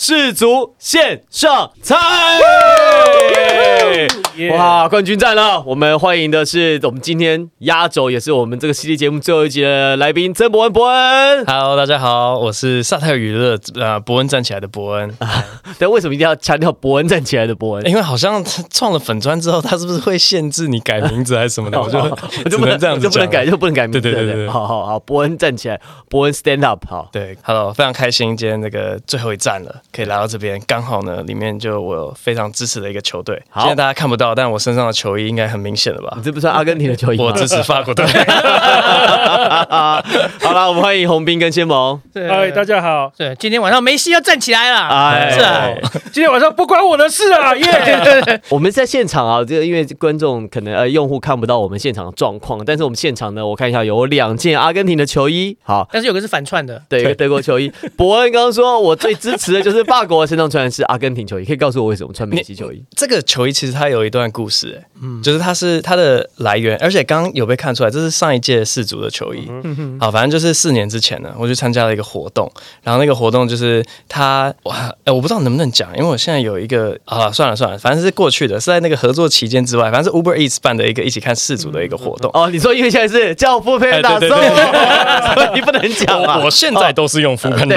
世足线上餐。哇，冠军战了！我们欢迎的是我们今天压轴，也是我们这个系列节目最后一集的来宾曾伯恩。伯恩，Hello，大家好，我是萨泰娱乐呃伯恩站起来的伯恩，啊但为什么一定要强调伯恩站起来的伯恩？因为好像他创了粉砖之后，他是不是会限制你改名字还是什么的？我就我就不能能这样子就不能改，就不能改名字。对对对对对好好好，伯恩站起来，伯恩 stand up，好。对，Hello，非常开心，今天这个最后一站了，可以来到这边，刚好呢，里面就我有非常支持的一个球队，好现在大家看不到，但我身上的球衣应该很明显了吧你？这不算阿根廷的球衣吗？我支持法国队。好了，我们欢迎洪斌跟先蒙。嗨，大家好！对，今天晚上梅西要站起来了，哎是啊，今天晚上不关我的事啊，耶！我们在现场啊，这个因为观众可能呃用户看不到我们现场的状况，但是我们现场呢，我看一下有两件阿根廷的球衣，好。但是有个是反串的，对，一个德国球衣。伯恩刚刚说，我最支持的就是法国，身上穿的是阿根廷球衣，可以告诉我为什么穿梅西球衣？这个球衣其实它有一段故事、嗯，就是它是它的来源，而且刚刚有被看出来，这是上一届世足的球衣。嗯好，反正就是四年之前呢，我去参加了一个活动，然后那个活动就是他，哇，哎，我不知道能不能讲，因为我现在有一个啊，算了算了，反正是过去的，是在那个合作期间之外，反正是 Uber Eats 办的一个一起看世足的一个活动。哦，你说因为现在是教父配打送，哎对对对所以你不能讲啊。我现在都是用福喷的，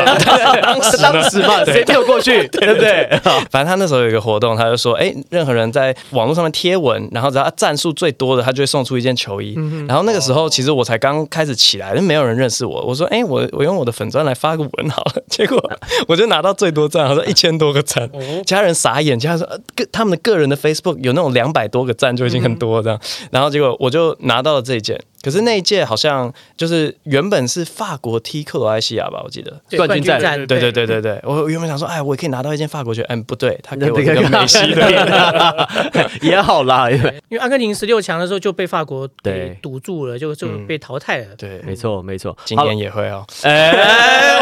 当时当时嘛，谁没有过去，对不对？反正他那时候有一个活动，他就说，哎，任何人在网络上面贴文，然后只要他赞数最多的，他就会送出一件球衣。然后那个时候其实我才刚开始起来，就没有人认识我。我说，哎，我我用我的粉砖来发个文好了。结果 我就拿到最多赞，好像一千多个赞，其他人傻眼，其他人说，呃个他们的个人的 Facebook 有那种两百多个赞就已经很多这样。然后结果我就拿到了这一件。可是那一届好像就是原本是法国踢克罗埃西亚吧，我记得。冠军战对对对对对，我原本想说，哎，我也可以拿到一件法国球，嗯，不对，他给我一个那个梅西的。也好啦，因为因为阿根廷十六强的时候就被法国对给堵住了，就就被淘汰了。对，没错没错。今年也会哦。哎，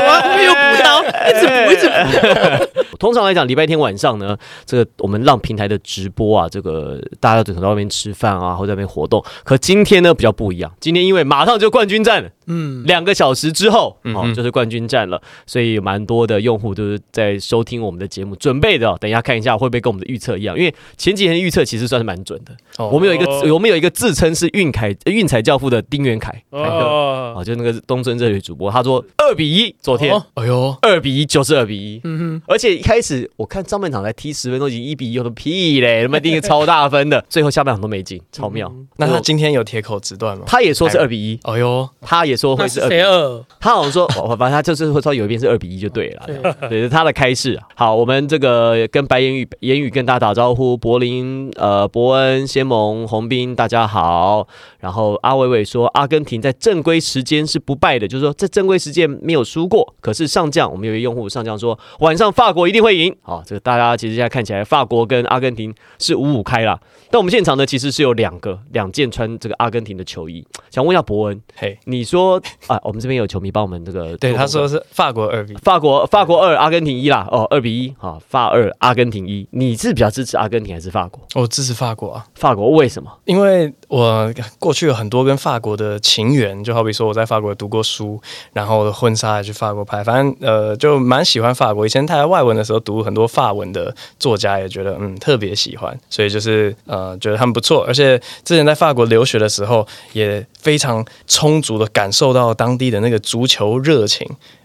我没有补刀，一直补一直补。通常来讲，礼拜天晚上呢，这个我们让平台的直播啊，这个大家都可能在外面吃饭啊，或者在那边活动。可今天呢比较不一样，今天因为马上就冠军战了，嗯，两个小时之后哦嗯就是冠军战了，所以有蛮多的用户都是在收听我们的节目，准备的、哦。等一下看一下会不会跟我们的预测一样，因为前几天的预测其实算是蛮准的。哦我们有一个哦我们有一个自称是运凯运彩教父的丁元凯，哦，哦，就那个东森这里主播，他说二比一，昨天哦哎呦，二比一就是二比一。嗯而且一开始我看上半场才踢十分钟，已经一比一，有个屁嘞！他妈第一个超大分的，最后下半场都没进，超妙。那他今天有铁口直断吗？他也说是二比一，哎呦，他也说会是二二？他好像说，哦反正他就是会说有一边是二比一就对了啦。对对，是他的开示啊。好，我们这个跟白言语言语跟大家打招呼，柏林、呃伯恩、先盟、洪斌，大家好。然后阿伟伟说，阿根廷在正规时间是不败的，就是说在正规时间没有输过。可是上将，我们有一位用户上将说，晚上法国一定会赢。好，这个大家其实现在看起来，法国跟阿根廷是五五开啦。但我们现场呢，其实是有两个两件穿这个阿根廷的球衣，想问一下伯恩，嘿，你说啊，我们这边有球迷帮我们这个对，他说是法国二比，法国法国二阿根廷一啦，哦，二比一，好，法二阿根廷一，你是比较支持阿根廷还是法国？我支持法国啊，法国为什么？因为我过去有很多跟法国的情缘，就好比说我在法国读过书，然后我的婚纱也去法国拍，反正呃就蛮喜欢法国。以前他在外文的时候读很多法文的作家，也觉得嗯特别喜欢，所以就是呃觉得他们不错。而且之前在法国留学的时候，也非常充足的感受到当地的那个足球热情。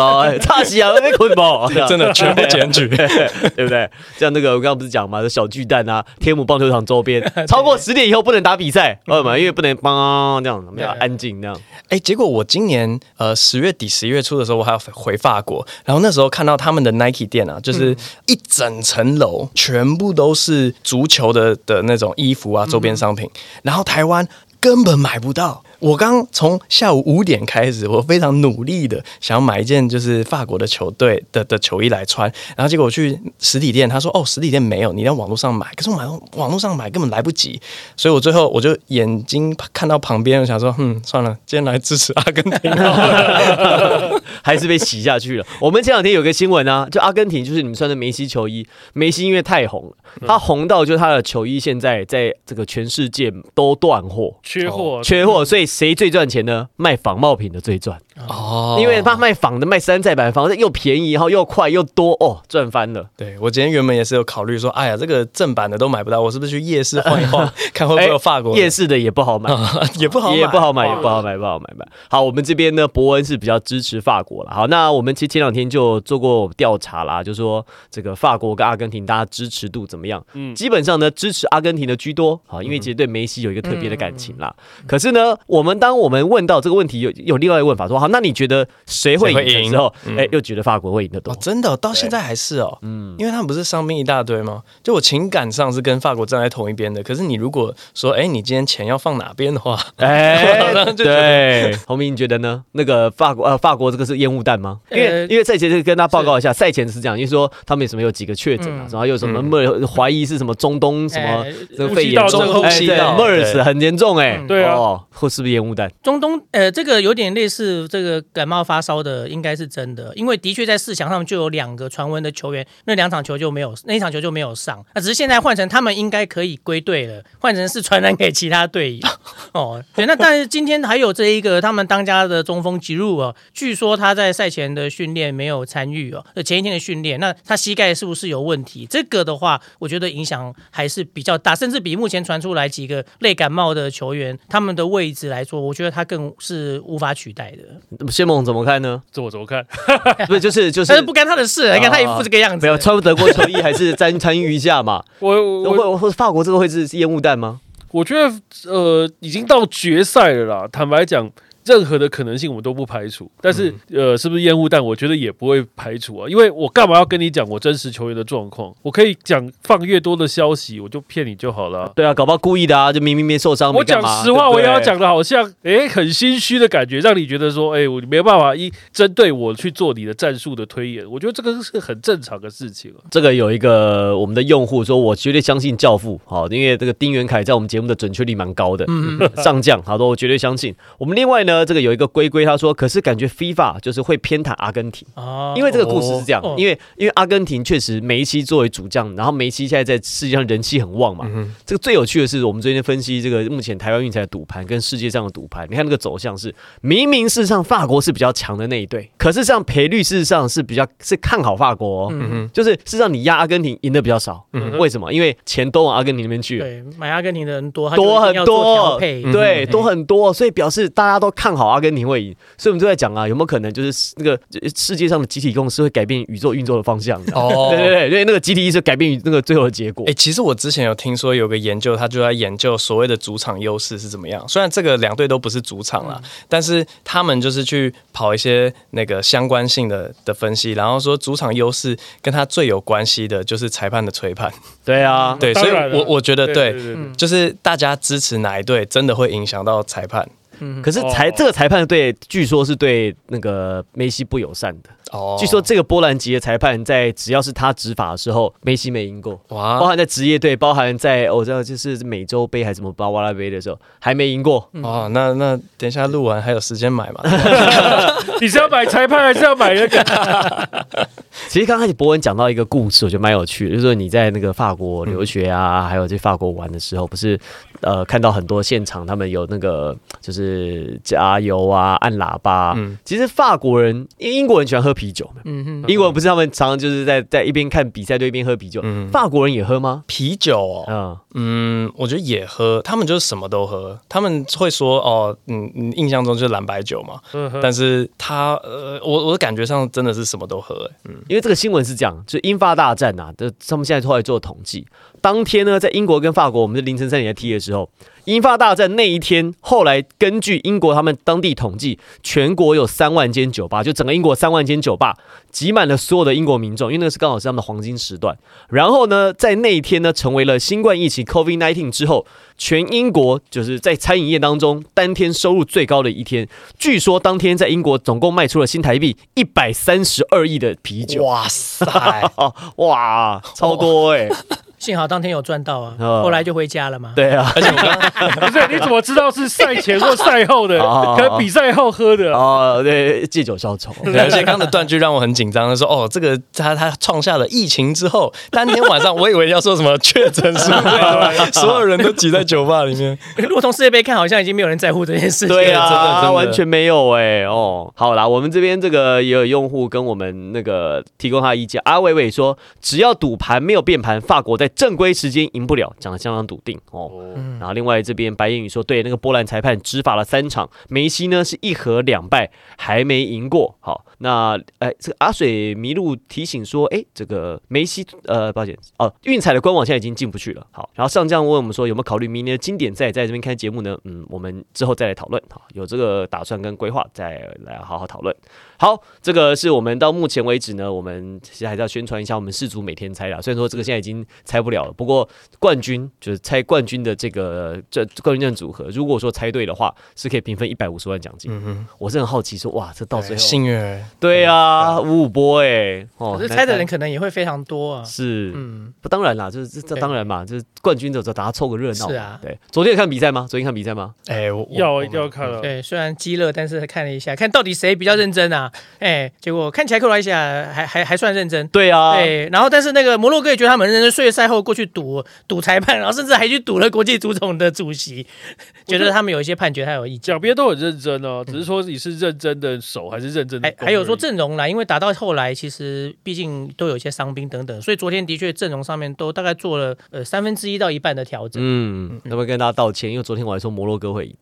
喽，差西啊，被捆绑，真的全部检举。对 不对？像那个我刚刚不是讲嘛，小巨蛋啊，天母棒球场周边，超过十点以后不能打比赛，为什么？因为不能帮这样，我们要安静这样。哎，结果我今年呃十月底十一月初的时候，我还要回法国，然后那时候看到他们的 Nike 店啊，就是一整层楼全部都是足球的的那种衣服啊周边商品，然后台湾根本买不到。我刚从下午五点开始，我非常努力的想要买一件就是法国的球队的的球衣来穿，然后结果我去实体店，他说哦，实体店没有，你要网络上买。可是我买网络上买根本来不及，所以我最后我就眼睛看到旁边，我想说，嗯，算了，今天来支持阿根廷好了。还是被洗下去了。我们前两天有个新闻啊，就阿根廷就是你们穿的梅西球衣，梅西因为太红了，他红到就是他的球衣现在在这个全世界都断货。缺货，缺货，所以谁最赚钱呢？卖仿冒品的最赚，哦因为他卖仿的、卖山寨版，仿的又便宜，然后又快又多，哦，赚翻了。对我今天原本也是有考虑说，哎呀，这个正版的都买不到，我是不是去夜市晃一晃，看会不会有法国的夜市的也不好买，也不好也不好买，哦也不好买，不好买买。好，我们这边呢，伯恩是比较支持法国了。好，那我们其实前两天就做过调查啦，就说这个法国跟阿根廷大家支持度怎么样？嗯基本上呢，支持阿根廷的居多。好，因为其实对梅西有一个特别的感情啦。可是呢，我们当我们问到这个问题，有有另外一个问法说，好，那你觉得谁会赢的时候，谁会赢哎，又觉得法国会赢得多？哦，。真的？哦、到现在还是哦，嗯，因为他们不是伤兵一大堆吗？就我情感上是跟法国站在同一边的，可是你如果说，哎，你今天钱要放哪边的话，哎，对，洪明，你觉得呢？那个法国呃，法国这个是烟雾弹吗？因为、呃因为赛前就跟大家报告一下，赛前是这样，因为说他们有什么有几个确诊啊，嗯。然后有什么 mer 怀疑是什么中东什么哎这个肺炎呼吸道。MERS 对很严重哎。嗯，对啊。哦，或是不是烟雾弹？中东呃，这个有点类似这个感冒发烧的，应该是真的，因为的确在四强上就有两个传闻的球员，那两场球就没有，那一场球就没有上，那只是现在换成他们应该可以归队了，换成是传染给其他队友。哦，对，那但是今天还有这一个他们当家的中锋吉鲁哦，据说他在赛前的训练没有参与哦，呃前一天的训练，那他膝盖是不是有问题？这个的话，我觉得影响还是比较大，甚至比目前传出来几个类感冒的球员他们的位置来说，我觉得他更是无法取代的。谢梦怎么看呢？这我怎么看？不是，就是 就是但是不干他的事，你看他一副这个样子，没有穿德国球衣，还是参参与一下嘛？我我或或法国这个会是是烟雾弹吗？我觉得呃，已经到决赛了啦。坦白讲，任何的可能性我们都不排除。但是、呃，是不是烟雾弹？我觉得也不会排除啊。因为我干嘛要跟你讲我真实球员的状况？我可以讲放越多的消息，我就骗你就好了啊。对啊，搞不好故意的啊，就明明没受伤，我讲实话，对对我也要讲的好像诶很心虚的感觉，让你觉得说，诶我没有办法一针对我去做你的战术的推演。我觉得这个是很正常的事情啊。这个有一个我们的用户说，我绝对相信教父，好，因为这个丁元凯在我们节目的准确率蛮高的，嗯，上将，好的，我绝对相信。我们另外呢，这个有一个龟龟，他说，可是感觉 FIFA 就是会偏袒阿根廷。哦。因为这个故事是这样，哦。因为因为阿根廷确实梅西作为主将，然后梅西现在在世界上人气很旺嘛。这个最有趣的是，我们最近分析这个目前台湾运彩的赌盘跟世界上的赌盘，你看那个走向是，明明事实上法国是比较强的那一队，可是这样赔率事实上是比较是看好法国、哦，嗯就是事实上你压阿根廷赢的比较少，嗯为什么？因为钱都往阿根廷那边去。了。对，买阿根廷的人多，多很多，对，嗯多很多，所以表示大家都看好阿根廷会赢，所以我们就在讲啊，有没有可能就是那个呃世界上的集体共识会改变宇宙运作的方向？哦对对 对，因为那个集体意识改变那个最后的结果哎、。其实我之前有听说有个研究，他就在研究所谓的主场优势是怎么样。虽然这个两队都不是主场啦，但是他们就是去跑一些那个相关性的的分析，然后说主场优势跟他最有关系的就是裁判的吹判。对啊，对，所以我我觉得对，就是大家支持哪一队，真的会影响到裁判。嗯可是裁哦这个裁判对，据说是对那个梅西不友善的。哦据说这个波兰籍的裁判在只要是他执法的时候，梅西没赢过。包，含在职业队，包含在我知道就是美洲杯还是什么巴瓦拉杯的时候，还没赢过。哦，那那等一下录完还有时间买嘛？你是要买裁判还是要买那个？其实刚开始博文讲到一个故事，我觉得蛮有趣的，就是说你在那个法国留学啊，还有在法国玩的时候，不是呃看到很多现场他们有那个就是加油啊、按喇叭啊、嗯。其实法国人、因为英国人喜欢喝啤酒，嗯哼，英国人不是他们常常就是在在一边看比赛，对一边喝啤酒。嗯，法国人也喝吗？啤酒哦，嗯，嗯，我觉得也喝，他们就是什么都喝。他们会说哦，嗯，嗯印象中就是蓝白酒嘛，嗯哼。但是他呃，我我的感觉上真的是什么都喝、欸，嗯，因为这个新闻是这样，就英法大战啊，这他们现在后来做统计，当天呢，在英国跟法国，我们是凌晨三点在踢的时候。时候，英法大战那一天，后来根据英国他们当地统计，全国有三万间酒吧，就整个英国三万间酒吧挤满了所有的英国民众，因为那个是刚好是他们的黄金时段。然后呢，在那一天呢，成为了新冠疫情 COVID-19 之后，全英国就是在餐饮业当中单天收入最高的一天。据说当天在英国总共卖出了新台币一百三十二亿的啤酒。哇塞，哦，哇，超多哎、幸好当天有赚到啊，哦后来就回家了嘛。对啊，而且我刚 不是，你怎么知道是赛前或赛后的？哦可能比赛后喝的。哦，对，借酒消愁。对，而且刚刚的断句让我很紧张，他说：“哦，这个他他创下了疫情之后，当天晚上我以为要说什么确诊数，所有人都挤在酒吧里面。如果从世界杯看，好像已经没有人在乎这件事情。对啊，真的真的完全没有哎、哦，好啦，我们这边这个也有用户跟我们那个提供他的意见。阿伟伟说，只要赌盘没有变盘，法国在正规时间赢不了，讲的相当笃定哦。嗯然后另外这边白言语说，对那个波兰裁判执法了三场，梅西呢是一和两败，还没赢过。好，那哎，这个阿水麋鹿提醒说，哎，这个梅西呃，抱歉哦，运彩的官网现在已经进不去了。好，然后上将问我们说，有没有考虑明年的经典赛在这边开节目呢？嗯，我们之后再来讨论。好，有这个打算跟规划，再来好好讨论。好，这个是我们到目前为止呢，我们其实还是要宣传一下我们世足每天猜啦。虽然说这个现在已经猜不了了，不过冠军就是猜冠军的这个这冠军证组合，如果说猜对的话，是可以平分一百五十万奖金。嗯哼，我是很好奇说，哇，这到最后幸运对啊，五五波哎、哦可是猜的人可能也会非常多啊。是。嗯，不，当然啦，就是这这当然嘛，就是冠军的时候，大家凑个热闹。是啊对。昨天有看比赛吗？昨天看比赛吗？哎，我要一定要看了！对，虽然激乐，但是看了一下，看到底谁比较认真啊？哎，结果看起来克罗埃西亚还还还算认真。对啊，对，然后但是那个摩洛哥也觉得他们认真，所以赛后过去赌赌裁判，然后甚至还去赌了国际足总的主席，觉得他们有一些判决他有意见。两边都很认真哦，只是说你是认真的守还是认真的。还还有说阵容啦，因为打到后来，其实毕竟都有一些伤兵等等，所以昨天的确阵容上面都大概做了呃三分之一到一半的调整，嗯，要不要跟大家道歉？因为昨天我还说摩洛哥会赢。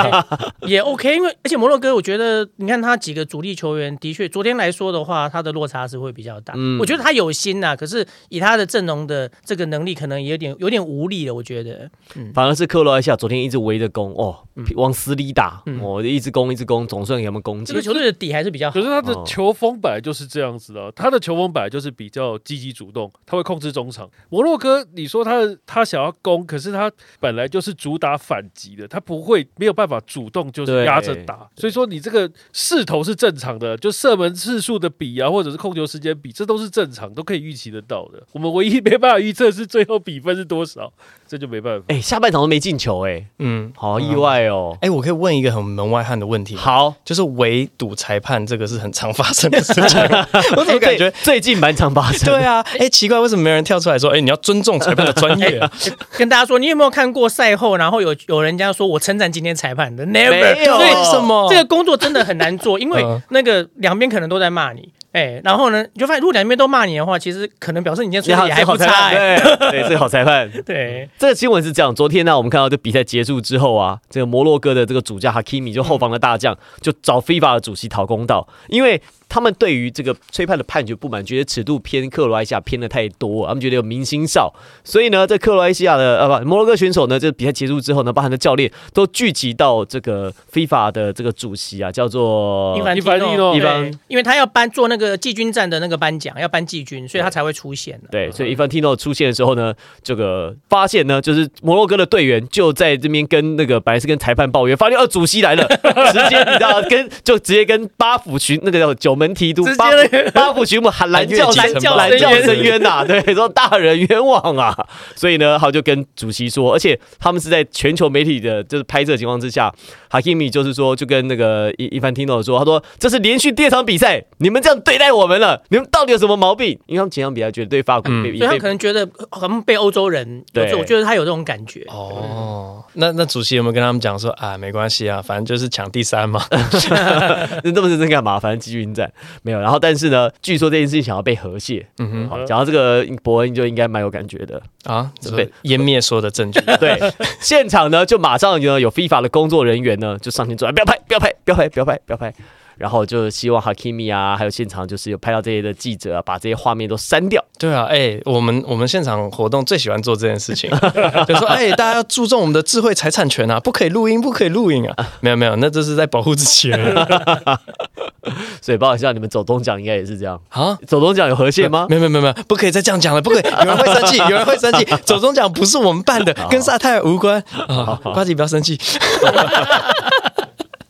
也 OK。因为而且摩洛哥，我觉得你看他几个主力球员，的确昨天来说的话，他的落差是会比较大。嗯我觉得他有心呐，可是以他的阵容的这个能力，可能也有点有点无力了。我觉得，反而是克罗埃西亚昨天一直围着攻，哦，往死里打，嗯哦，一直攻一直攻，总算给他们攻进这个。球队的底还是比较好可。是他的哦球风本来就是这样子的，他的球风本来就是比较积极主动，他会控制中场。摩洛哥，你说他他想要攻，可是他本来就是主打反击的，他不会没有办法主动就是压着打，所以说你这个势头是正常的，就射门次数的比啊，或者是控球时间比，这都是正常，都可以预期得到的。我们唯一没办法预测是最后比分是多少，这就没办法。哎，下半场都没进球，哎，嗯，好意外哦。哎，我可以问一个很门外汉的问题吗？好，就是围堵裁判这个是很常发生的事情，我怎么感觉哎？最最近蛮常发生？对啊，哎，奇怪，为什么没人跳出来说，哎，你要尊重裁判的专业啊？跟大家说，你有没有看过赛后，然后有有人家说我称赞今天裁判的？Never，为什么这个工作真的很难做，因为嗯那个两边可能都在骂你，哎，然后呢，你就发现如果两边都骂你的话，其实可能表示你今天吹的也还不差，哎，对对，这个好裁判。对，这个新闻是这样，昨天呢，我们看到这比赛结束之后啊，这个摩洛哥的这个主将哈基米就后防的大将就找 FIFA 的主席讨公道，因为他们对于这个吹判的判决不满，觉得尺度偏克罗埃西亚偏的太多，他们觉得有明星哨，所以呢，在克罗埃西亚的呃不摩洛哥选手呢，这比赛结束之后呢，包含的教练都聚集到这个 FIFA 的这个主席啊，叫做伊凡伊凡蒂诺。伊凡。因为他要颁做那个季军战的那个颁奖，要颁季军，所以他才会出现的。对，所以伊凡蒂诺出现的时候呢，这个发现呢，就是摩洛哥的队员就在这边跟那个本来是跟裁判抱怨，发现哦主席来了，直接你知道跟就直接跟巴甫群那个叫九门提督直接八那个府八府群母喊蓝叫蓝叫蓝叫深渊深渊呐，对，说大人冤枉啊，所以呢，他就跟主席说，而且他们是在全球媒体的就是拍摄情况之下，哈基米就是说就跟那个伊伊凡蒂诺说，他说这是连续第二场比赛，你们这样对待我们了，你们到底有什么毛病？因为他们前场比赛觉得对法国所以他可能觉得好像被欧洲人，对我觉得他有这种感觉。哦，那那主席有没有跟他们讲说啊，没关系啊，反正就是抢第三嘛。那这么认真干嘛？反正季军战 没有。然后，但是呢，据说这件事情想要被和谐。嗯哼，好，讲到这个，伯恩就应该蛮有感觉的。啊，对对，湮灭所有的证据。对，现场呢就马上呢有 FIFA 的工作人员呢就上前阻拦不要拍，不要拍，不要拍，不要拍，不要拍。”然后就希望 Hakimi 啊，还有现场就是有拍到这些的记者啊，把这些画面都删掉。对啊，哎、我们我们现场活动最喜欢做这件事情，就说哎、大家要注重我们的智慧财产权啊，不可以录音，不可以录音啊。没有没有，那这是在保护自己 所以不好意思你们走东奖应该也是这样，啊。走东奖有河蟹吗？没有没有没有，不可以再这样讲了，不可以，有人会生气，有人会生气。走东奖不是我们办的，跟萨泰尔无关啊。瓜子不要生气。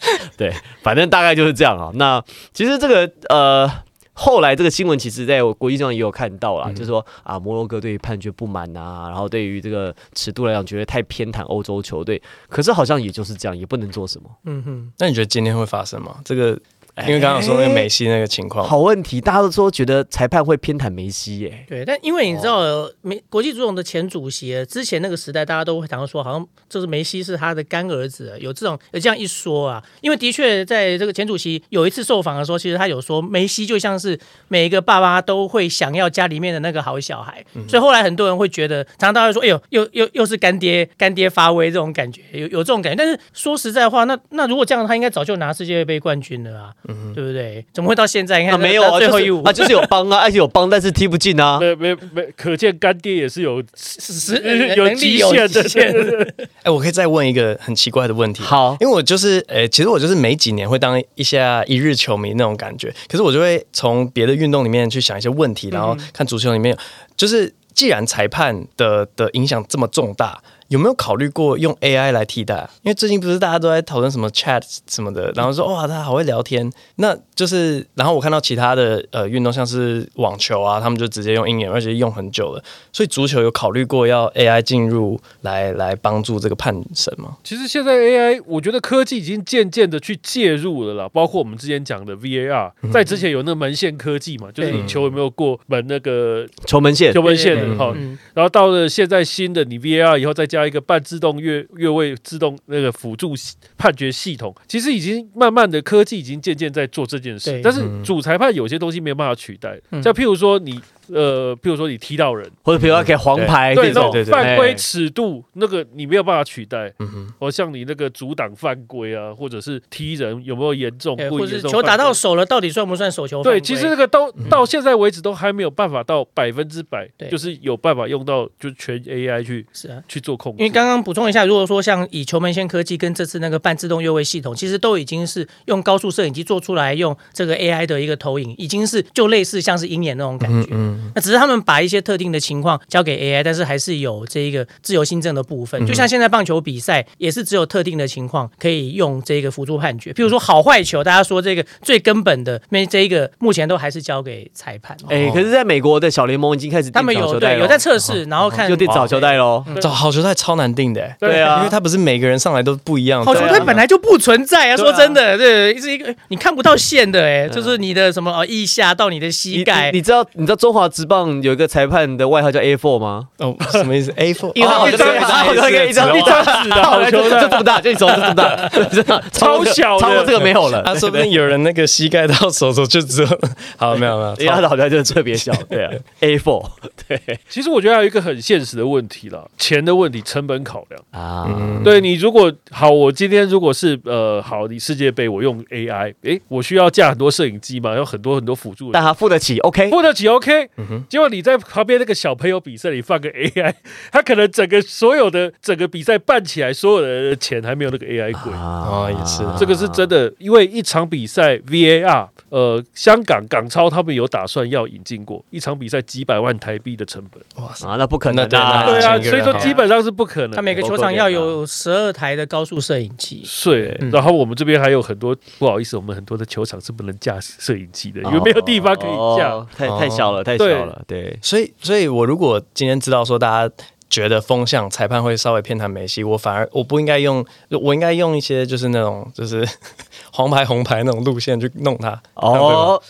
对，反正大概就是这样啊。那其实这个呃。后来这个新闻其实在国际上也有看到啦，就是说啊，摩洛哥对于判决不满啊，然后对于这个尺度来讲，觉得太偏袒欧洲球队。可是好像也就是这样，也不能做什么。嗯哼，那你觉得今天会发生吗？这个，因为刚刚有说那个梅西那个情况，好问题，大家都说觉得裁判会偏袒梅西耶。对，但因为你知道，梅国际足总的前主席之前那个时代，大家都会常说，好像就是梅西是他的干儿子，有这种有这样一说啊。因为的确在这个前主席有一次受访的时候，其实他有说，梅西就像是每一个爸爸都会想要家里面的那个好小孩，所以后来很多人会觉得，常常大家会说，哎呦，又又又是干爹干爹发威这种感觉，有有这种感觉。但是说实在话，那那如果这样，他应该早就拿世界杯冠军了啊，对不对？怎么会到现在？你看、啊，没有啊，最后一舞就是啊，就是有帮啊，而且有帮，但是踢不进啊。没没没，可见干爹也是有是有有极限的极限的哎、我可以再问一个很奇怪的问题。好因为我就是，呃、其实我就是每几年会当一下一日球迷那种感觉，可是我就会从别的运动里面去想一些问题，然后看足球里面，就是既然裁判的的影响这么重大。有没有考虑过用 AI 来替代啊？因为最近不是大家都在讨论什么 Chat 什么的，然后说哇，他好会聊天。那就是，然后我看到其他的呃运动，像是网球啊，他们就直接用鹰眼，而且用很久了。所以足球有考虑过要 AI 进入来来帮助这个判审吗？其实现在 AI，我觉得科技已经渐渐的去介入了啦，包括我们之前讲的 VAR，在之前有那个门线科技嘛，就是你球有没有过门那个球门线球门线对的哈，嗯然后到了现在新的你 VAR 以后再加一个半自动越越位自动那个辅助判决系统，其实已经慢慢的科技已经渐渐在做这件事对，但是主裁判有些东西没有办法取代，嗯。像譬如说你呃，譬如说你踢到人，或者比如说给黄牌对那这种，种犯规哎尺度，那个你没有办法取代。嗯哼，或像你那个阻挡犯规啊，或者是踢人有没有严重，或者是球打到手了，到底算不算手球？对，其实那个都到现在为止都还没有办法到百分之百对，就是有办法用到就全 AI 去是啊。去做控制。因为刚刚补充一下，如果说像以球门线科技跟这次那个半自动越位系统，其实都已经是用高速摄影机做出来，用这个 AI 的一个投影，已经是就类似像是鹰眼那种感觉。嗯，那只是他们把一些特定的情况交给 AI，但是还是有这一个自由新政的部分。就像现在棒球比赛也是只有特定的情况可以用这个辅助判决，譬如说好坏球，大家说这个最根本的，那这一个目前都还是交给裁判。哎，可是在美国的小联盟已经开始他们有对有在测试，然后看就定早球带喽。嗯找好球带超难定的、欸，对啊因为他不是每个人上来都不一样。好球对啊队本来就不存在啊，啊说真的，对，是一个你看不到线的，哎，就是你的什么哦腋下到你的膝盖，你知道你知道中华职棒有一个裁判的外号叫 A Four 吗？哦，什么意思？A four，一张对好像一张一张纸的好球就带这么大，就你手指这么大，真的。超小的。超过这个没有了。他说不定有人那个膝盖到手手就只有，好没有没有，因为他的好像就是特别小，对啊，A Four，对 其实我觉得还有一个很现实的问题啦，钱的问题，成本考量。啊，嗯。对你如果好，我今天如果是呃好，你世界杯我用 AI，哎，我需要架很多摄影机嘛，有很多很多辅助的但他付得起，OK，付得起 OK，、嗯哼。结果你在旁边那个小朋友比赛里放个 AI，他可能整个所有的整个比赛办起来，所有的钱还没有那个 AI 贵。啊也是。这个是真的，因为一场比赛 VAR，呃，香港港超他们有打算要引进过一场比赛几百万台币的成本，哇塞，啊，那不可能的啊，对啊，所以说基本上是不可能。他每个球场要有十二台的高速摄影机。是，嗯。然后我们这边还有很多，不好意思，我们很多的球场是不能架摄影机的，因为没有地方可以架。哦太太小了，太小了，对。所以所以我如果今天知道说大家。觉得风向裁判会稍微偏袒梅西，我反而我不应该用，我应该用一些就是那种就是 黄牌红牌那种路线去弄他。哦，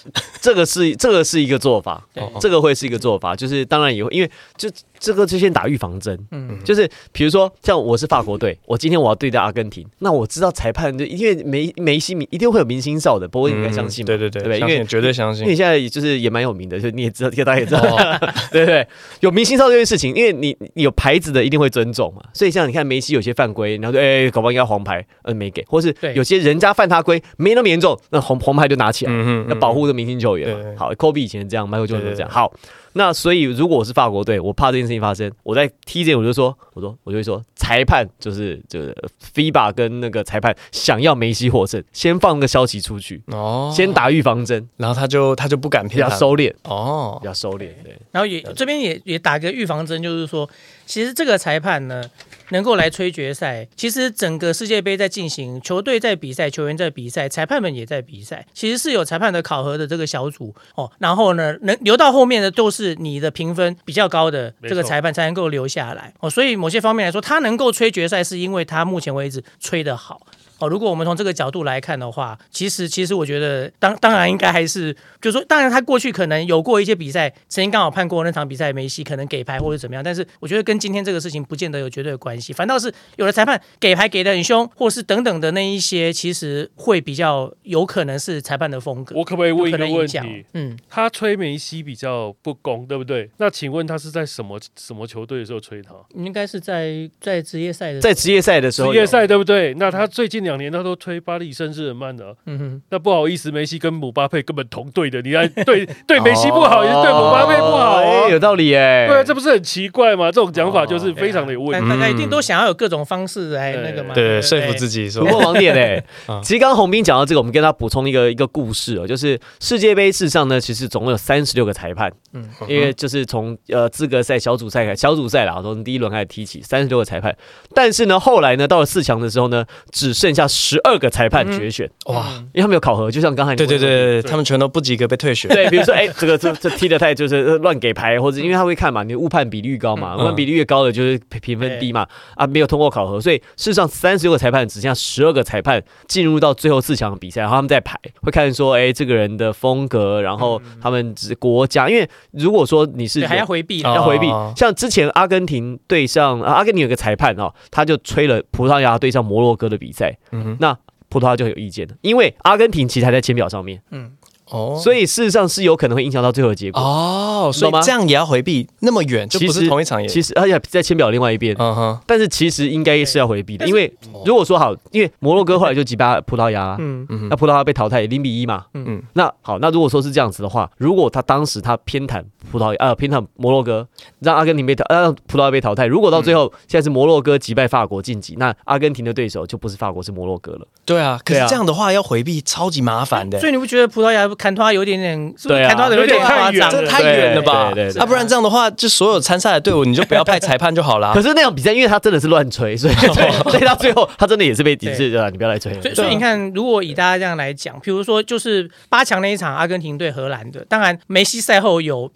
这个是这个是一个做法，这个会是一个做法，就是当然也会，因为就这个就先打预防针，嗯，就是比如说像我是法国队，我今天我要对待阿根廷，那我知道裁判就因为梅梅西一定会有明星哨的，不过你应该相信嘛，对对对，对对？因为绝对相信因为。你现在就是也蛮有名的，就你也知道，大家也知道，哦对不对？有明星哨这件事情，因为你你有有牌子的一定会尊重嘛，所以像你看梅西有些犯规，然后就哎、搞不好应该黄牌，呃没给，或是有些人家犯他规没那么严重，那红红牌就拿起来，嗯要保护这明星球员好，Kobe 以前这样，Michael Jordan 对对这样。好，那所以如果我是法国队，我怕这件事情发生，我在踢之前我就说，我说我就会说，裁判就是就是 FIBA 跟那个裁判想要梅西获胜，先放个消息出去，哦，先打预防针，然后他就他就不敢比较骗他。收敛，哦。比，较收敛。对，然后也这边也也打个预防针，就是说，其实这个裁判呢，能够来吹决赛，其实整个世界杯在进行，球队在比赛，球员在比赛，裁判们也在比赛，其实是有裁判的考核的这个小组哦。然后呢，能留到后面的都是你的评分比较高的这个裁判才能够留下来哦。所以某些方面来说，他能够吹决赛，是因为他目前为止吹得好。哦，如果我们从这个角度来看的话，其实其实我觉得当当然应该还是，就是说，当然他过去可能有过一些比赛，曾经刚好判过那场比赛梅西可能给牌或者怎么样，但是我觉得跟今天这个事情不见得有绝对的关系，反倒是有的裁判给牌给的很凶，或是等等的那一些，其实会比较有可能是裁判的风格，我可不可以问一个问题？嗯，他吹梅西比较不公，对不对？那请问他是在什么什么球队的时候吹他？应该是在在职业赛的，在职业赛的时候，职业赛对不对？那他最近两年他都推巴黎圣日耳曼的啊，嗯哼，那不好意思，梅西跟姆巴佩根本同队的，你还 对对梅西不好，也是对姆巴佩不好哎啊有。道理哎。对啊，这不是很奇怪吗？这种讲法就是非常的有问题。但大家一定都想要有各种方式来那个嘛，对，不说服自己说。突，破盲点哎、啊。其实刚刚洪斌讲到这个，我们跟他补充一个一个故事哦，就是世界杯事实上呢，其实总共有三十六个裁判，嗯。因为就是从呃资格赛、小组赛开小组赛啦，从第一轮开始踢起，三十六个裁判。但是呢，后来呢，到了四强的时候呢，只剩下十二个裁判决选，哇，因为他们有考核，就像刚才你对对对，他们全都不及格被退选。对，比如说，哎、这个这 这踢的太就是呃乱给牌，或者因为他会看嘛，你的误判比率高嘛，嗯误判比率越高的就是评评分低嘛，啊，没有通过考核，所以事实上三十六个裁判只剩下十二个裁判进入到最后四强的比赛，然后他们在排，会看说，哎、这个人的风格，然后他们只国家，因为如果说你是还要回避。哦要回避哦，像之前阿根廷对上、啊、阿根廷有个裁判哦，他就吹了葡萄牙对上摩洛哥的比赛，嗯哼，那葡萄牙就很有意见了，因为阿根廷其实还在签表上面，嗯，哦，所以事实上是有可能会影响到最后的结果。哦，所以这样也要回避，那么远就不是同一场演。其实而且在签表另外一边，嗯哼，但是其实应该是要回避的，因为如果说好，因为摩洛哥后来就击败葡萄牙，嗯。嗯，那葡萄牙被淘汰零比一嘛，嗯。嗯，那好，那如果说是这样子的话，如果他当时他偏袒葡萄牙，呃，偏袒摩洛哥，让阿根廷被淘，呃让葡萄牙被淘汰，如果到最后现在是摩洛哥击败法国晋级，那阿根廷的对手就不是法国，是摩洛哥了。对啊，可是这样的话要回避超级麻烦的。所。以你不觉得葡萄牙砍他有点点，对啊砍他的有点夸张这太远了吧？对对不然这样的话，就所有参赛的队伍你就不要派裁判就好了 可。是那场比赛，因为他真的是乱吹，所以 所以到最后他真的也是被抵制的，你不要来吹。所以，所以你看，如果以大家这样来讲，比如说就是八强那一场阿根廷对荷兰的，当然梅西赛后有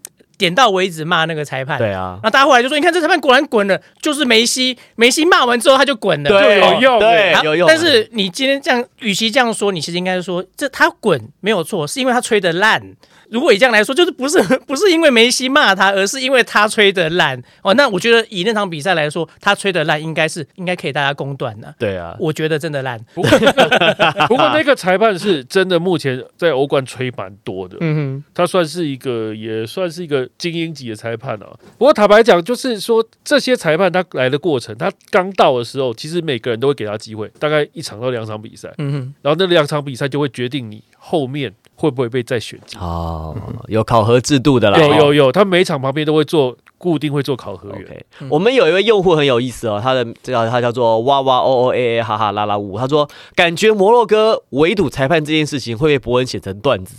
点到为止骂那个裁判，对啊，那大家后来就说，你看这裁判果然滚了，就是梅西，梅西骂完之后他就滚了，就有用啊对有用。但是你今天这样，与其这样说，你其实应该说，这他滚没有错，是因为他吹的烂。如果以这样来说，就是不是 不是因为梅西骂他，而是因为他吹的烂哦。那我觉得以那场比赛来说，他吹的烂应该是应该可以大家公断的。对啊，我觉得真的烂，不过 不过那个裁判是真的，目前在欧冠吹蛮多的。嗯哼他算是一个，也算是一个精英级的裁判啊。不过坦白讲，就是说这些裁判他来的过程，他刚到的时候，其实每个人都会给他机会，大概一场到两场比赛，嗯哼。然后那两场比赛就会决定你后面会不会被再选进。哦，有考核制度的啦。哦有有有，他每场旁边都会做固定会做考核员。OK，、我们有一位用户很有意思哦，他的这个他叫做哇哇哦哦 A A 哈哈啦啦五，他说感觉摩洛哥围堵裁判这件事情会被伯恩写成段子。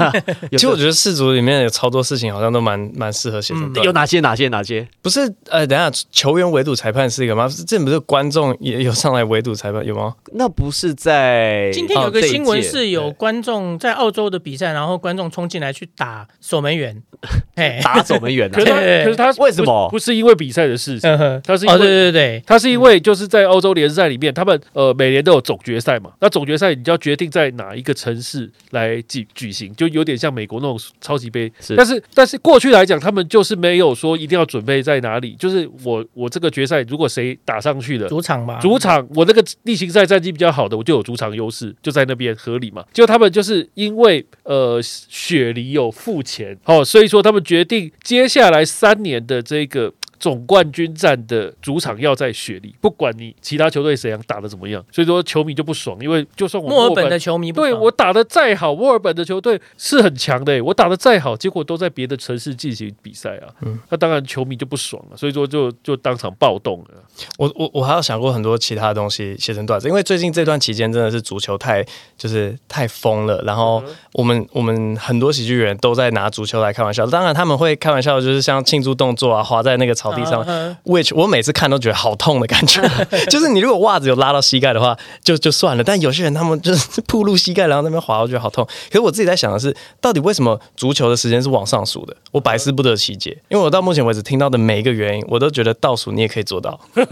其实我觉得世足里面有超多事情，好像都蛮蛮适合写成段子。有哪些哪些哪些？不是呃，等下球员围堵裁判是一个吗？这不是观众也有上来围堵裁判有吗？那不是在今天有个新闻是有对观众在澳洲的比赛，然后观众冲进来去打守门员，哎，打守门员可是啊。他，对可是他为什么不不是因为比赛的事情？嗯哼他是因为哦，对对对他是因为就是在欧洲联赛里面，他们呃每年都有总决赛嘛，那总决赛你就要决定在哪一个城市来举举行，就有点像美国那种超级杯。但是但是过去来讲，他们就是没有说一定要准备在哪里，就是我我这个决赛如果谁打上去了，。主场嘛，主场，我那个例行赛战绩比较好的，我就有主场优势，就在那边合理嘛。就他们就是因为呃雪梨有付钱哦，所以说他们决定接下来三年的这个总冠军战的主场要在雪梨，不管你其他球队谁样打的怎么样，所以说球迷就不爽，因为就算我墨尔本的球迷不对我打的再好，墨尔本的球队是很强的、欸，我打的再好，结果都在别的城市进行比赛啊，嗯。那当然球迷就不爽了，所以说就就当场暴动了。我我我还有想过很多其他的东西写成段子，因为最近这段期间真的是足球太就是太疯了，然后我们我们很多喜剧人都在拿足球来开玩笑，当然他们会开玩笑，就是像庆祝动作啊，滑在那个草地上。嗯 which 我每次看都觉得好痛的感觉，就是你如果袜子有拉到膝盖的话，就就算了。但有些人他们就是铺露膝盖，然后那边滑，我觉得好痛。可是我自己在想的是，到底为什么足球的时间是往上数的？我百思不得其解。因为我到目前为止听到的每一个原因，我都觉得倒数你也可以做到。诶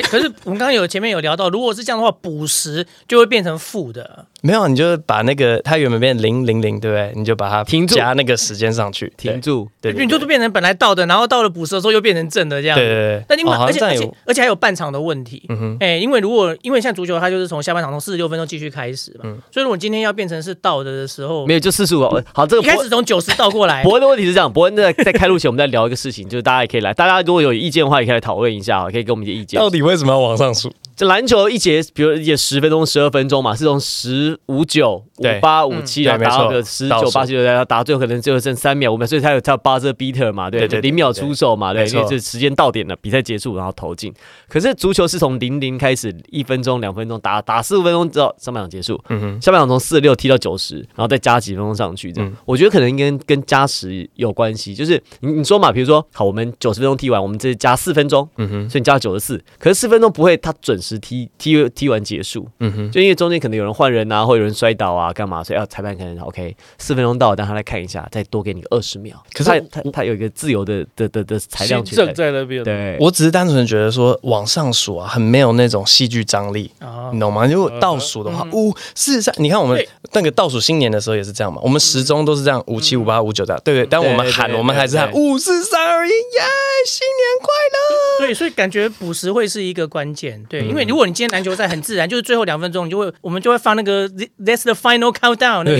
可是我们刚刚有前面有聊到，如果是这样的话，补时就会变成负的。没有，你就把那个它原本变零零零，对不对？你就把它停住加那个时间上去，停住，对，对你就是变成本来倒的，然后到了补时的时候又变成正的这样。对对对。那另外，哦而且而且还有半场的问题。嗯哼，哎、因为如果因为像足球，它就是从下半场从四十六分钟继续开始嘛，嗯所以如果今天要变成是倒的的时候，没有就四十五。好，这个一开始从九十倒过来，伯恩的问题是这样，伯恩在在开录前我们在聊一个事情，就是大家也可以来，大家如果有意见的话，也可以来讨论一下，可以给我们一些意见。到底为什么要往上数？这篮球一节，比如一节十分钟、十二分钟嘛，是从十五九、五对。八、五七，嗯。然后打到个十九、八七，然后打到最后可能最后剩三秒、五秒，所以他有他有八这 beater 嘛，对零秒出手嘛，对，没错。因为这时间到点了，比赛结束，然后投进。可是足球是从零零开始，一分钟、两分钟打打四五分钟之后，上半场结束，嗯哼，下半场从四十六踢到九十，然后再加几分钟上去，这样、嗯。我觉得可能跟跟加时有关系。就是你你说嘛，比如说好，我们九十分钟踢完，我们这加四分钟，嗯哼，所以你加九十四，可是四分钟不会他准时踢踢踢完结束，嗯哼，就因为中间可能有人换人啊，或有人摔倒啊，干嘛，所以要裁判可能 OK 四分钟到，让他来看一下，再多给你二十秒。可是他他他有一个自由的的的的裁新量权政在那边，对，我只是单纯觉得说往上数啊，很没有那种戏剧张力。啊你，懂吗？如果倒数的话，五四三，你看我们那个倒数新年的时候也是这样嘛，我们时钟都是这样五七五八五九这样，对不对？但我们喊，我们还是喊对五四三二一，耶，新年快乐！对，所以感觉补时会是一个关键。对，嗯因为如果你今天篮球赛很自然，就是最后两分钟，你就会我们就会放那个 That's the final countdown 那个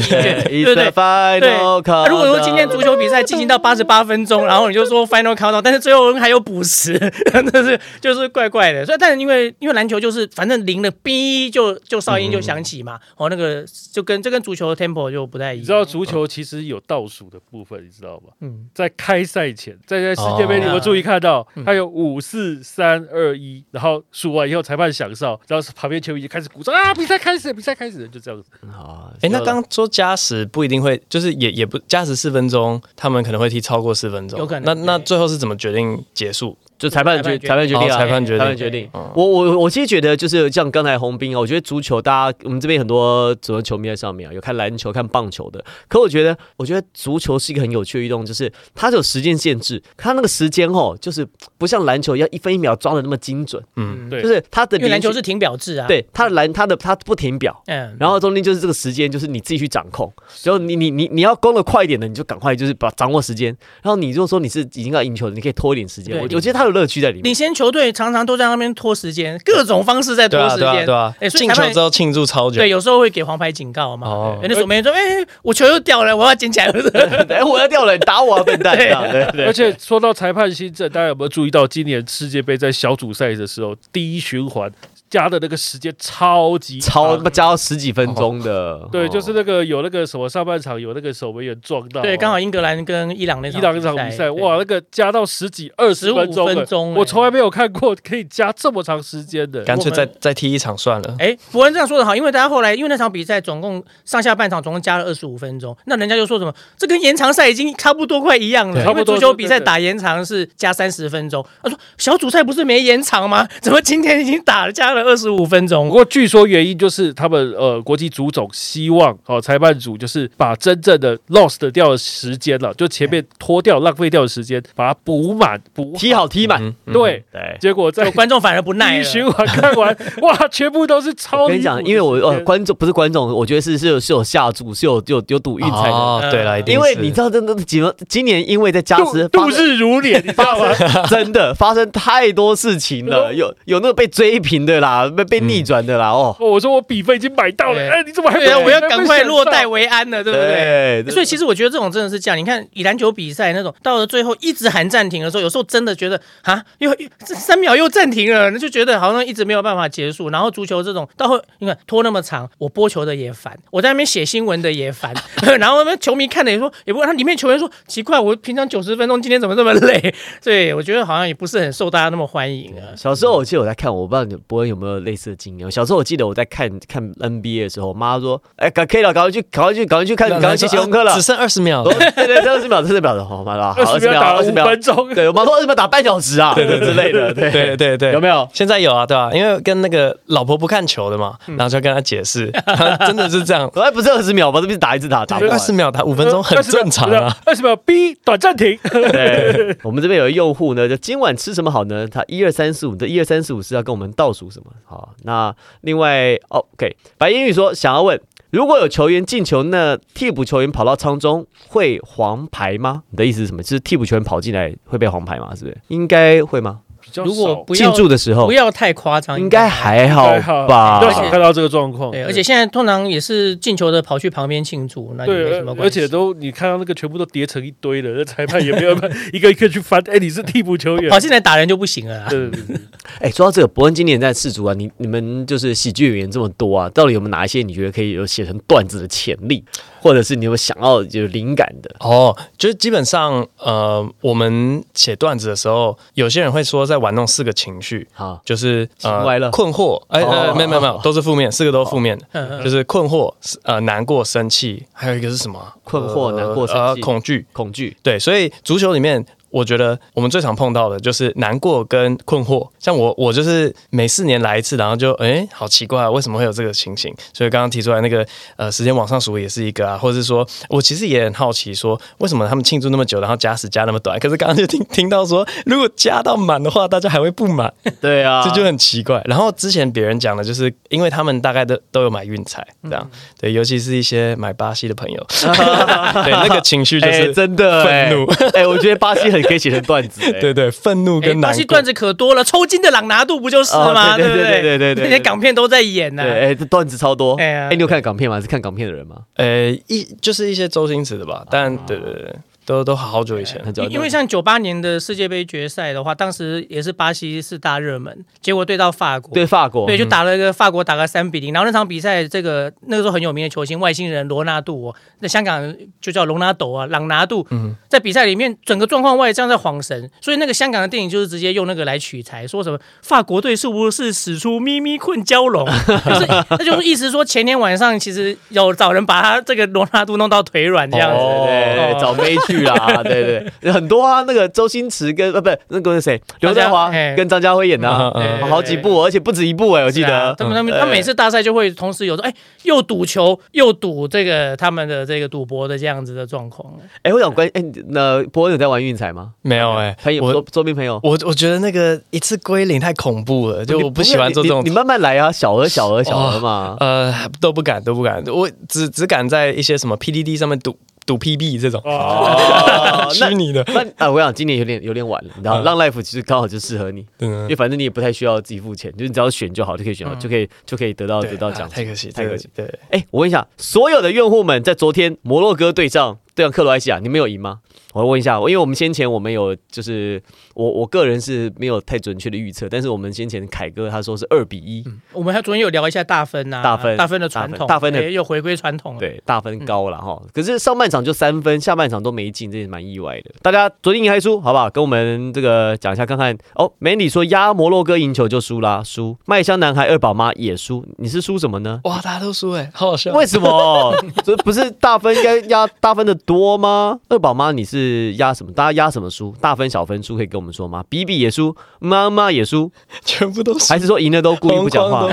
音乐，对不对？final 对，啊 countdown 如果说今天足球比赛进行到八十八分钟，然后你就说 final countdown，但是最后还有补时，那是就是怪怪的。所以，但是因为因为篮球就是反正零了，哔就就哨音就响起嘛，哦，那个就跟这跟足球的 tempo 就不太一样。你知道足球其实有倒数的部分，你知道吗？嗯，在开赛前，在在世界杯，哦你有没有注意看到？它有五四三二一，然后数完以后，裁判响哨，然后旁边球迷就开始鼓掌啊，比赛开始，比赛开始，就这样子。好，哎，那刚刚说加时不一定会，就是也也不加时四分钟，他们可能会踢超过四分钟，有可能那那最后是怎么决定结束？就裁判决裁判决定裁判决定啊，哦裁判决定裁判决定哦。我我我其实觉得就是像刚才洪斌啊，我觉得足球大家我们这边很多足球球迷在上面啊，有看篮球、看棒球的。可我觉得，我觉得足球是一个很有趣的运动，就是它是有时间限制，它那个时间哦，就是不像篮球要一分一秒抓的那么精准，嗯，对就是它的篮球是停表制啊。，对它的篮它的它不停表。嗯，然后中间就是这个时间，就是你自己去掌控。然后你你你你要攻的快一点的，你就赶快就是把掌握时间。然后你如果说你是已经要赢球的，你可以拖一点时间。对我我觉得它有乐趣在里面领。先球队常常都在那边拖时间，各种方式在拖时间。对啊，对啊哎，进球之后庆祝超久对，，有时候会给黄牌警告嘛。哦哎那守门员说：“哎，我球又掉了，我要捡起来。”哎，我要掉了，你打我啊，笨蛋！对对对而且说到裁判新政，大家有没有注意到今年世界杯在小组赛的时候，第一循环加的那个时间超级超他妈加到十几分钟的，对，哦。就是那个有那个什么上半场有那个守门员撞到，对，刚好英格兰跟伊朗那场伊朗那场比赛，哇，那个加到十几二十分钟15了分钟我从来没有看过可以加这么长时间的。干脆再再踢一场算了。哎，伯恩这样说的好，因为大家后来因为那场比赛总共上下半场总共加了二十五分钟，那人家就说什么这跟延长赛已经差不多快一样了，对。因为差不多足球比赛打延长是加三十分钟。他说小组赛不是没延长吗？怎么今天已经打了加了二十五分钟不？过据说原因就是他们呃国际足总希望哦裁判组就是把真正的 lost 掉的时间了，就前面拖掉浪费掉的时间，把它补满补踢好踢满，对，对。结果在观众反而不耐了。循环看完，哇，全部都是超跟你讲，因为我呃观众不是观众，我觉得是是有是有下注，是有有有赌运才能。哦，对了，一定因为你知道，真的几今年因为在加时度日如年，你知道吗？真的发生太多事情了，有有那个被追平的啦，啦，被被逆转的啦，哦，哦，我说我比分已经买到了，哎，你怎么还没对啊，我要赶快落袋为安了，对不对？对所以其实我觉得这种真的是这样。你看以篮球比赛那种，到了最后一直喊暂停的时候，有时候真的觉得啊，又又这三秒又暂停了，那就觉得好像一直没有办法结束。然后足球这种到后你看拖那么长，我播球的也烦，我在那边写新闻的也烦，然后那边球迷看的也说，也不，他里面球员说奇怪，我平常九十分钟，今天怎么这么累？对我觉得好像也不是很受大家那么欢迎啊。小时候我记得我在看，我不知道你伯恩有没有类似的经验。小时候我记得我在看看 NBA 的时候，我妈说：“哎，赶可以了，赶快去，赶快去，赶快去看，赶快去写功课了。”只剩二十秒对对，二十秒，二十秒的，我妈说好，二十秒二十秒，分钟，对我妈说二十秒打半小时啊，对对之类的，对对对对，有没有？现在有啊，对吧、因为跟那个老婆不看球的嘛，然后就要跟他解释，真的是这样。本来不是二十秒吗？这不是打一次打打二十秒打五分钟很20秒正常啊。，二十秒 B 短暂停，对，我们这边有一个用户呢，就今晚吃什么好呢？他一二三四五，这一二三四五是要跟我们倒数什么？好，那另外，OK，白英语说想要问，如果有球员进球，那替补球员跑到舱中会黄牌吗？你的意思是什么？就是替补球员跑进来会被黄牌吗？是不是？应该会吗？如果少庆不要祝的时候不要太夸张，应该还好吧比？较少看到这个状况。对，而且现在通常也是进球的跑去旁边庆祝，那也没对什么，关系。而且都你看到那个全部都叠成一堆的，那裁判也没有办法 一个一个去翻。哎，你是替补球员跑，进来打人就不行了啊。对对对对，哎、说到这个，伯恩今年在世足啊，你你们就是喜剧演员这么多啊，到底有没有哪一些你觉得可以有写成段子的潜力，或者是你有没有想要有灵感的？哦，就是基本上，呃，我们写段子的时候，有些人会说在玩弄四个情绪，好，就是呃困惑，哎、没有没有没有，都是负面，四个都是负面。的，就是困惑、呃难过、生气，还有一个是什么？啊？困惑难过生呃气恐惧。恐惧，对，所以足球里面，我觉得我们最常碰到的就是难过跟困惑。像我，我就是每四年来一次，然后就哎，好奇怪、啊，为什么会有这个情形？所以刚刚提出来那个呃时间往上数也是一个啊，或者是说我其实也很好奇，说为什么他们庆祝那么久，然后加时加那么短？可是刚刚就听听到说，如果加到满的话，大家还会不满，对啊，这就很奇怪。然后之前别人讲的就是，因为他们大概都都有买运彩，这样、对，尤其是一些买巴西的朋友，对那个情绪就哎、是真的哎愤怒哎、我觉得巴西很可以写成段子、哎对对，愤怒哎跟难过巴西段。子可多了，抽筋的朗拿度不就是吗？哦对对不对？对对对对对那些港片都在演呢。对，哎、这段子超多。哎、你有看港片吗？是看港片的人吗？呃，一就是一些周星驰的吧，但对对对，都都好久以前。因因为像九八年的世界杯决赛的话，当时也是巴西是大热门，结果对到法国，对法国，对，就打了一个法国打个三比零，然后那场比赛，这个那个时候很有名的球星外星人罗纳度、哦，那香港人就叫隆纳斗啊，朗拿度，在比赛里面整个状况外这样在晃神，所以那个香港的电影就是直接用那个来取材，说什么法国队是不是使出咪咪困蛟龙，就是那就是意思说前天晚上其实有找人把他这个罗纳度弄到腿软这样子，对对对，哦。找妹去啦，对对对，很多啊，那个周星驰跟呃不那个是谁，刘德华跟张家辉演的啊，嗯嗯好好几部哦，而且不止一部哎，我记得。他们他们嗯他每次大赛就会同时有说，哎，又赌球又赌这个他们的这个赌博的这样子的状况。哎，我想关，哎，那伯恩有在玩运彩吗？没有哎、朋友周我周边朋友，我我觉得那个一次归零太恐怖了，就我不喜欢做这种。你慢慢来啊，小额小额小额嘛。呃都不敢都不敢，我只只敢在一些什么 PDD 上面赌赌 PB 这种。哦，那虚拟的，那啊，我想今年有点有点晚了，你知道，嗯。浪 life 其实刚好就适合你，因嗯为反正你也不太需要自己付钱，就是你只要选就好，就可以选好，就可以就可以得到得到奖太可惜，太可惜。对，哎，我问一下，所有的用户们在昨天摩洛哥对上对上克罗埃西亚，你们有赢吗？我问一下，因为我们先前我们有就是我我个人是没有太准确的预测，但是我们先前凯哥他说是二比一、我们还昨天有聊一下大分呐、大分大分的传统，大分大分的哎又回归传统了。对，大分高了哈。可是上半场就三分，下半场都没进，这也蛮意外的。大家昨天赢还输，好不好？跟我们这个讲一下看看。哦，Mandy 说压摩洛哥赢球就输啦，输。麦香男孩二宝妈也输，你是输什么呢？哇，大家都输哎，好好笑。为什么？这不是大分应该压大分的多吗？二宝妈你是压什么？大家压什么输？大分小分输可以跟我们说吗比比也输，妈妈也输，全部都输，还是说赢的都故意不讲话。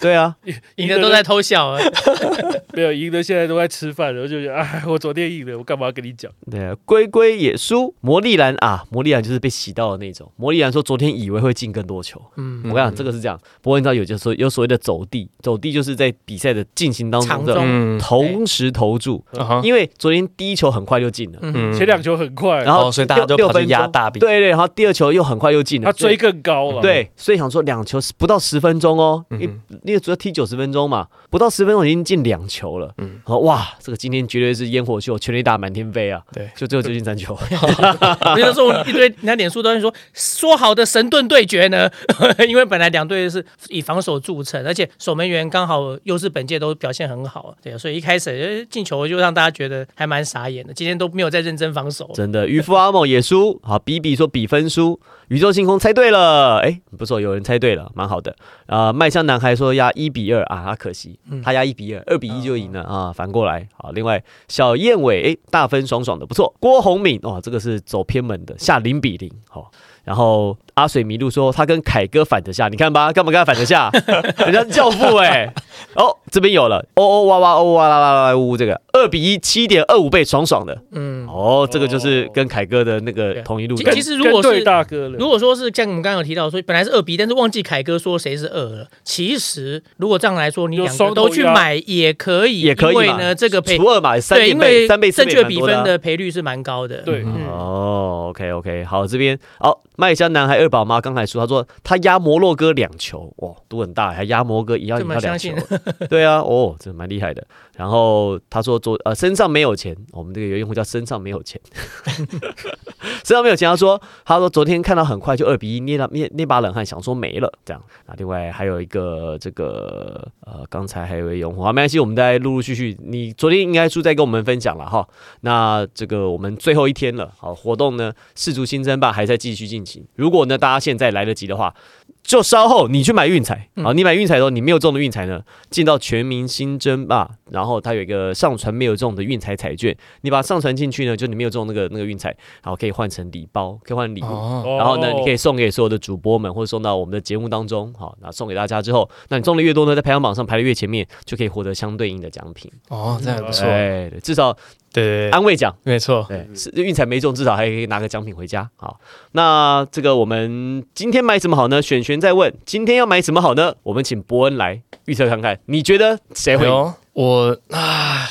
对啊，赢的都在偷笑啊！没有赢的，现在都在吃饭然后就觉得，哎，我昨天赢了，我干嘛要跟你讲？对啊，龟龟也输，魔力兰啊，魔力兰就是被洗到的那种。魔力兰说昨天以为会进更多球，嗯我跟你讲这个是这样。不过你知道有就说有所谓的走地，走地就是在比赛的进行当中的同时投注，因为昨天第第一球很快就进了，嗯前两球很快，然后哦所以大家就跑压大饼。对对，然后第二球又很快又进了，他追更高了。，对，所以想说两球不到十分钟哦，嗯因因为主要踢九十分钟嘛，不到十分钟已经进两球了。嗯。嗯，好哇，这个今天绝对是烟火秀，全力打满天飞啊！对。就最后就进三球。我就说一堆人家脸书都在说说好的神盾对决呢，因为本来两队是以防守著称，而且守门员刚好又是本届都表现很好，对，所以一开始呃进球就让大家觉得还蛮傻眼了，今天都没有在认真防守。真的，渔夫阿某也输。好，比比说比分输，宇宙星空猜对了，哎，不错，有人猜对了，蛮好的。啊、麦香男孩说压一比二啊，他可惜，他压一比二，二比一就赢了啊，反过来。好，另外小燕尾，哎，大分爽爽的，不错。郭宏敏，哇，这个是走偏门的，下零比零，好。然后阿水迷路说他跟凯哥反着下，你看吧，干嘛跟他反着下？人家是教父哎、哦，这边有了，哦哦哇哇哦哇啦啦啦呜，这个。二比一，七点二五倍，爽爽的。嗯，哦，这个就是跟凯哥的那个同一路其实如果是大哥了，如果说是像我们刚刚有提到说，本来是二比，但是忘记凯哥说谁是二了。其实如果这样来说，你有两个都去买也可以，也可以嘛。因为呢，这个赔除二买，三对，因为三倍正确比分的赔率是蛮高的。对。嗯。哦，OK OK，好，这边好，麦香男孩二宝妈刚才说，他说他压摩洛哥两球，哇，赌很大，还压摩洛哥也要这赢他两球，对啊，哦，这蛮厉害的。然后他说昨呃身上没有钱，我们这个有用户叫身上没有钱，身上没有钱。他说他说昨天看到很快就二比一，捏了捏捏把冷汗，想说没了这样。啊，另外还有一个这个呃，刚才还有一位用户，啊，没关系，我们再陆陆续续，你昨天应该是在跟我们分享了哈。那这个我们最后一天了，好，活动呢四足新争霸还在继续进行。如果呢大家现在来得及的话，就稍后你去买运彩，好，你买运彩的时候，你没有中的运彩呢，进到全民新争霸，然后它有一个上传没有中的运彩彩券，你把它上传进去呢，就你没有中那个那个运彩，然后可以换成礼包，可以换礼物。然后呢，你可以送给所有的主播们，或者送到我们的节目当中，好，那送给大家之后，那你中的越多呢，在排行榜上排的越前面，就可以获得相对应的奖品。哦，这样不错，对，对至少对安慰奖。没错，对，是运彩没中，至少还可以拿个奖品回家。好，那这个我们今天买什么好呢？选璇在问，今天要买什么好呢？我们请伯恩来预测看看，你觉得谁会我啊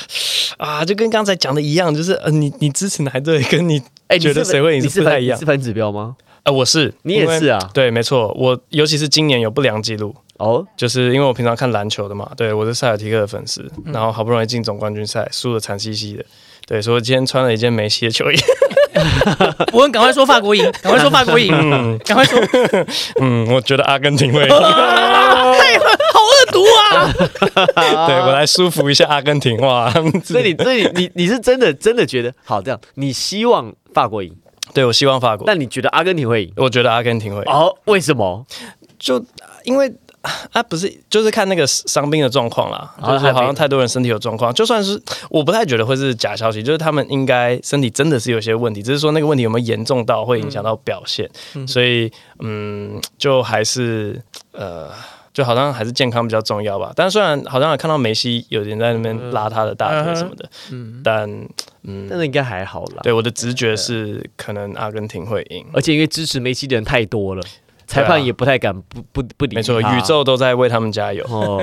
啊，就跟刚才讲的一样，就是呃，你你支持哪一队，跟你哎觉得谁会赢你是不太一样你是反指标吗？呃，我是你也是啊，啊？对，没错，我尤其是今年有不良记录，哦，就是因为我平常看篮球的嘛，对我是塞尔提克的粉丝，然后好不容易进总冠军赛，输的惨兮兮的，对，所以我今天穿了一件梅西的球衣，我们赶快说法国赢，赶快说法国赢，赶快说，嗯，我觉得阿根廷会赢，太 好恶毒啊！对我来舒服一下阿根廷，哇，所以你所以你你你是真的真的觉得好这样？你希望法国赢，对我希望法国，但你觉得阿根廷会赢？我觉得阿根廷会赢，哦，为什么？就因为。啊，不是，就是看那个伤兵的状况啦，啊就是好像太多人身体有状况，就算是我不太觉得会是假消息，就是他们应该身体真的是有些问题，只是说那个问题有没有严重到会影响到表现，所以嗯，就还是呃。就好像还是健康比较重要吧，但虽然好像有看到梅西有人在那边拉他的大腿什么的，嗯但嗯，但是应该还好啦。对我的直觉是可能阿根廷会赢，而且因为支持梅西的人太多了，裁判也不太敢不不不理。没错，宇宙都在为他们加油。哦。